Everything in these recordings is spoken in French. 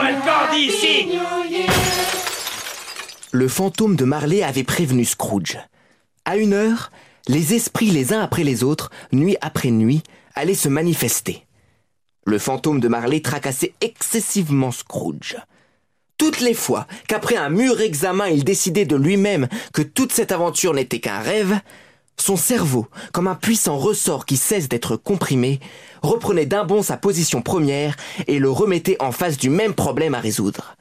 Le Le fantôme de Marley avait prévenu Scrooge. À une heure, les esprits les uns après les autres, nuit après nuit, allaient se manifester. Le fantôme de Marley tracassait excessivement Scrooge. Toutes les fois qu'après un mûr examen il décidait de lui-même que toute cette aventure n'était qu'un rêve, son cerveau, comme un puissant ressort qui cesse d'être comprimé, reprenait d'un bond sa position première et le remettait en face du même problème à résoudre.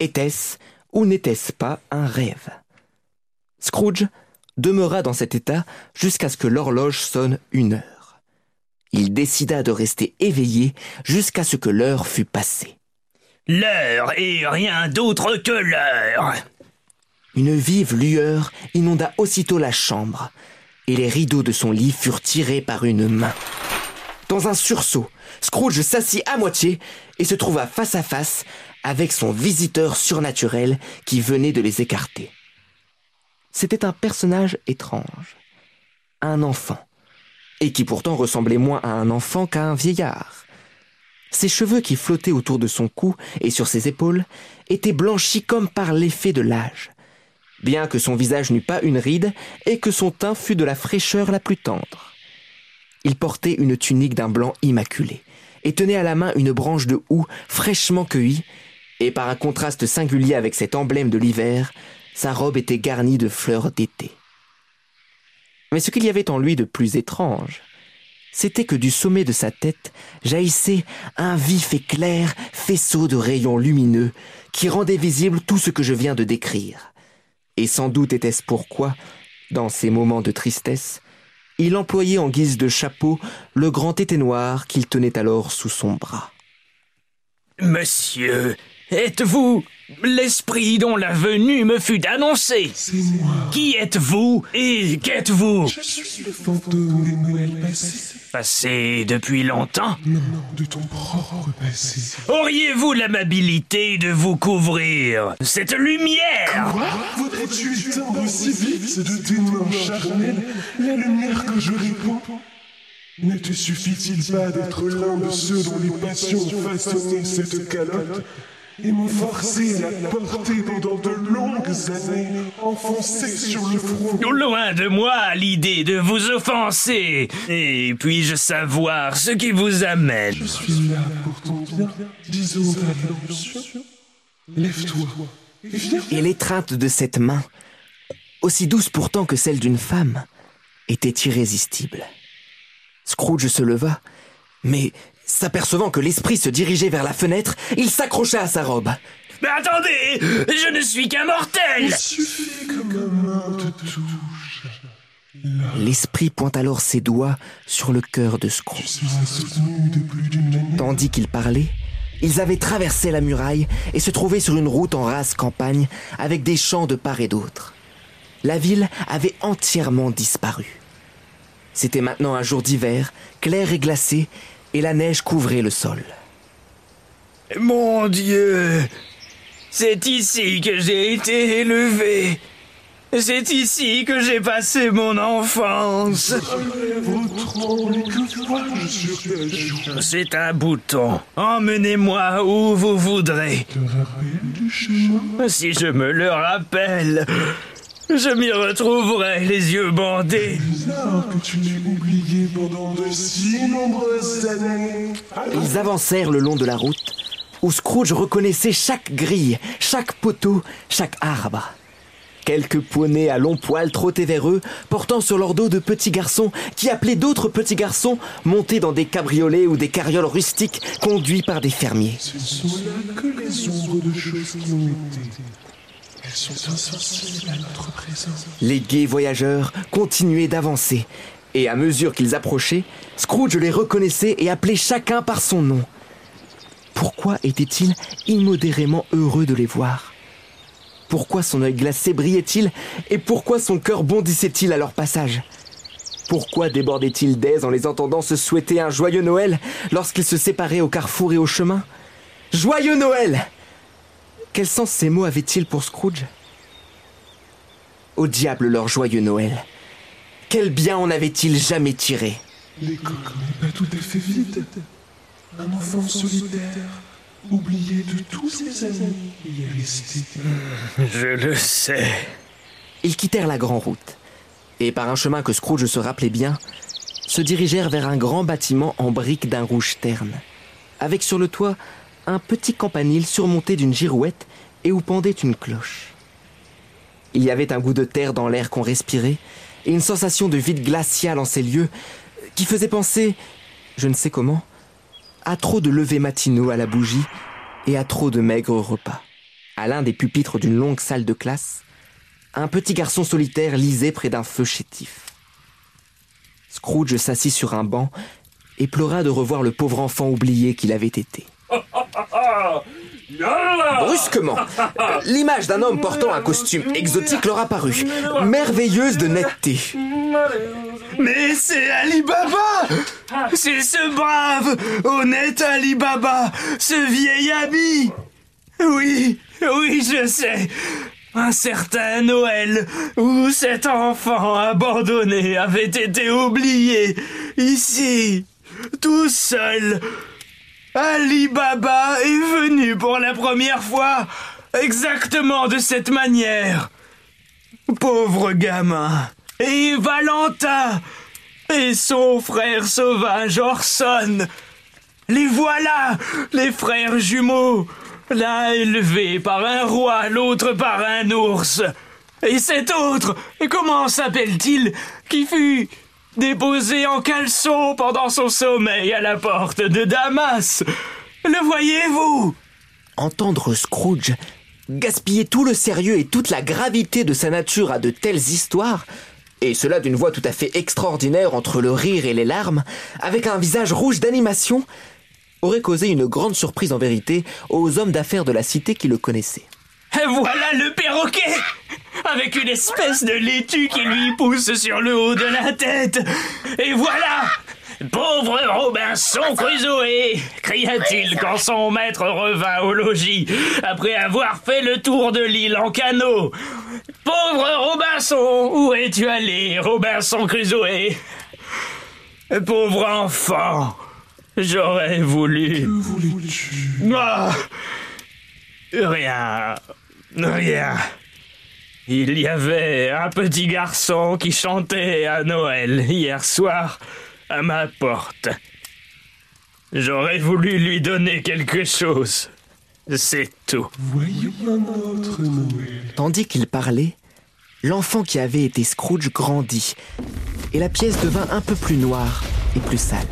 Était-ce ou n'était-ce pas un rêve? Scrooge demeura dans cet état jusqu'à ce que l'horloge sonne une heure. Il décida de rester éveillé jusqu'à ce que l'heure fût passée. L'heure et rien d'autre que l'heure Une vive lueur inonda aussitôt la chambre, et les rideaux de son lit furent tirés par une main. Dans un sursaut, Scrooge s'assit à moitié et se trouva face à face avec son visiteur surnaturel qui venait de les écarter. C'était un personnage étrange, un enfant, et qui pourtant ressemblait moins à un enfant qu'à un vieillard. Ses cheveux qui flottaient autour de son cou et sur ses épaules étaient blanchis comme par l'effet de l'âge, bien que son visage n'eût pas une ride et que son teint fût de la fraîcheur la plus tendre. Il portait une tunique d'un blanc immaculé et tenait à la main une branche de houx fraîchement cueillie, et par un contraste singulier avec cet emblème de l'hiver, sa robe était garnie de fleurs d'été. Mais ce qu'il y avait en lui de plus étrange, c'était que du sommet de sa tête jaillissait un vif et clair faisceau de rayons lumineux qui rendait visible tout ce que je viens de décrire. Et sans doute était-ce pourquoi, dans ces moments de tristesse, il employait en guise de chapeau le grand été noir qu'il tenait alors sous son bras. Monsieur, êtes-vous l'esprit dont la venue me fut annoncée? C'est moi. Qui êtes-vous et qu'êtes-vous? Je suis le fantôme des Noëls passés. Passé depuis longtemps? Non, de ton propre passé. Auriez-vous l'amabilité de vous couvrir cette lumière? Voudrais-tu éteindre si vite de tes mains charnelles la lumière que je répands Ne te suffit-il pas d'être l'un de ceux dont les passions ont façonné cette calotte? Et m'ont forcé à la porter pendant de longues années, enfoncée sur le front Loin de moi l'idée de vous offenser. Et puis-je savoir ce qui vous amène? Je suis là pour ton bien, disons ta. Lève-toi et viens. Et l'étreinte de cette main, aussi douce pourtant que celle d'une femme, était irrésistible. Scrooge se leva, mais s'apercevant que l'esprit se dirigeait vers la fenêtre, il s'accrocha à sa robe. Mais attendez Je ne suis qu'un mortel Il suffit que ma main te touche. L'esprit pointe alors ses doigts sur le cœur de Scrooge. Tandis qu'ils parlaient, ils avaient traversé la muraille et se trouvaient sur une route en rase campagne avec des champs de part et d'autre. La ville avait entièrement disparu. C'était maintenant un jour d'hiver, clair et glacé, et la neige couvrait le sol. Mon Dieu C'est ici que j'ai été élevé C'est ici que j'ai passé mon enfance C'est un bouton. Emmenez-moi où vous voudrez. Si je me le rappelle, je m'y retrouverai les yeux bandés. Bizarre que tu l'aies oublié pendant de si nombreuses années. Ils avancèrent le long de la route, où Scrooge reconnaissait chaque grille, chaque poteau, chaque arbre. Quelques poneys à longs poils trottaient vers eux, portant sur leur dos de petits garçons qui appelaient d'autres petits garçons montés dans des cabriolets ou des carrioles rustiques conduits par des fermiers. Ce ne sont là que les ombres de choses qui ont été. Les gais voyageurs continuaient d'avancer, et à mesure qu'ils approchaient, Scrooge les reconnaissait et appelait chacun par son nom. Pourquoi était-il immodérément heureux de les voir? Pourquoi son œil glacé brillait-il? Et pourquoi son cœur bondissait-il à leur passage? Pourquoi débordait-il d'aise en les entendant se souhaiter un joyeux Noël lorsqu'ils se séparaient au carrefour et au chemin? Joyeux Noël Quel sens ces mots avaient-ils pour Scrooge? Au diable leur joyeux Noël Quel bien en avait-il jamais tiré? L'école n'est pas tout à fait vide. Un enfant solitaire, oublié de tous ses amis, y est resté. Je le sais. Ils quittèrent la grande route, et par un chemin que Scrooge se rappelait bien, se dirigèrent vers un grand bâtiment en briques d'un rouge terne, avec sur le toit un petit campanile surmonté d'une girouette et où pendait une cloche. Il y avait un goût de terre dans l'air qu'on respirait, et une sensation de vide glacial en ces lieux, qui faisait penser, je ne sais comment, à trop de levées matinaux à la bougie et à trop de maigres repas. À l'un des pupitres d'une longue salle de classe, un petit garçon solitaire lisait près d'un feu chétif. Scrooge s'assit sur un banc et pleura de revoir le pauvre enfant oublié qu'il avait été. Brusquement, l'image d'un homme portant un costume exotique leur apparut, merveilleuse de netteté. Mais c'est Ali Baba C'est ce brave, honnête Ali Baba, ce vieil ami Oui, oui, je sais. Un certain Noël où cet enfant abandonné avait été oublié, ici, tout seul. Ali Baba est venu pour la première fois, exactement de cette manière. Pauvre gamin. Et Valentin. Et son frère sauvage Orson. Les voilà, les frères jumeaux. L'un élevé par un roi, l'autre par un ours. Et cet autre, comment s'appelle-t-il, qui fut déposé en caleçon pendant son sommeil à la porte de Damas. Le voyez-vous? Entendre Scrooge gaspiller tout le sérieux et toute la gravité de sa nature à de telles histoires, et cela d'une voix tout à fait extraordinaire entre le rire et les larmes, avec un visage rouge d'animation, aurait causé une grande surprise en vérité aux hommes d'affaires de la cité qui le connaissaient. Voilà le perroquet Avec une espèce de laitue qui lui pousse sur le haut de la tête Et voilà Pauvre Robinson Crusoe cria-t-il quand son maître revint au logis, après avoir fait le tour de l'île en canot. Pauvre Robinson, où es-tu allé, Robinson Crusoe? Pauvre enfant, j'aurais voulu... Que voulais-tu? Ah Rien. Rien. Il y avait un petit garçon qui chantait à Noël hier soir à ma porte. J'aurais voulu lui donner quelque chose. C'est tout. Voyons un autre Noël. Tandis qu'il parlait, l'enfant qui avait été Scrooge grandit, et la pièce devint un peu plus noire et plus sale.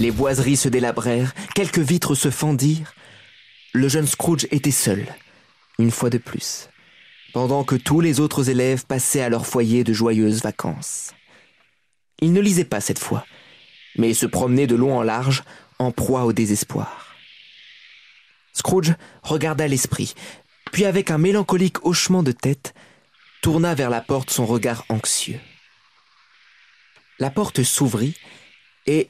Les boiseries se délabrèrent, quelques vitres se fendirent. Le jeune Scrooge était seul, une fois de plus, pendant que tous les autres élèves passaient à leur foyer de joyeuses vacances. Il ne lisait pas cette fois, mais se promenait de long en large, en proie au désespoir. Scrooge regarda l'esprit, puis avec un mélancolique hochement de tête, tourna vers la porte son regard anxieux. La porte s'ouvrit et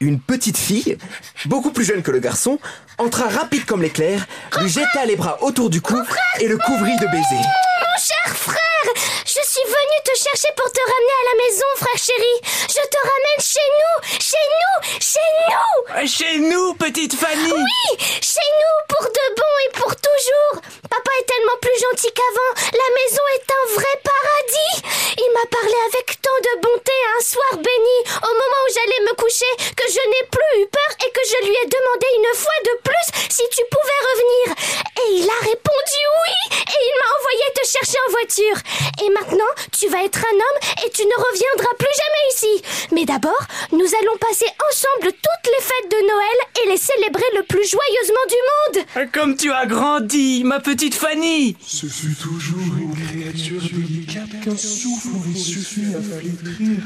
une petite fille, beaucoup plus jeune que le garçon, entra rapide comme l'éclair, lui jeta les bras autour du cou et le couvrit de baisers. Mon cher frère, je suis venue te chercher pour te ramener à la maison, frère chéri. Je te ramène chez nous, chez nous, chez nous. Chez nous, petite Fanny Oui, chez nous, pour de bon et pour toujours. Papa est tellement plus gentil qu'avant. La maison est un vrai paradis. Il m'a parlé avec tant de bonté un soir béni, au moment où j'allais me coucher, que je n'ai plus eu peur et que je lui ai demandé une fois de plus si tu pouvais revenir. Et il a répondu oui, et il m'a envoyé te chercher en voiture. Et maintenant, tu vas être un homme et tu ne reviendras plus jamais ici. Mais d'abord, nous allons passer ensemble toutes les fêtes de Noël et les célébrer le plus joyeusement du monde. Comme tu as grandi, ma petite Fanny Ce fut toujours une créature délicate qu'un souffle aurait suffi à flétrir.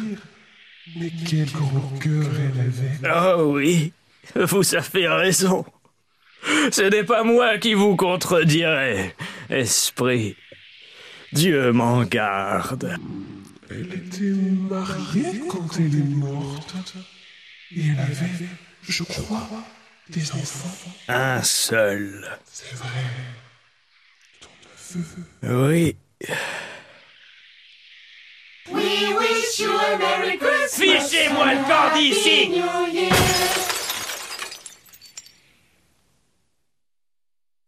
Mais quel gros cœur elle avait. Oh oui, vous avez raison. Ce n'est pas moi qui vous contredirai, esprit. Dieu m'en garde. Elle était mariée quand elle est morte. Et elle avait, je crois, des enfants. Un seul. C'est vrai. Ton neveu. Oui. We wish you a Merry Christmas. Fichez-moi le camp d'ici New Year.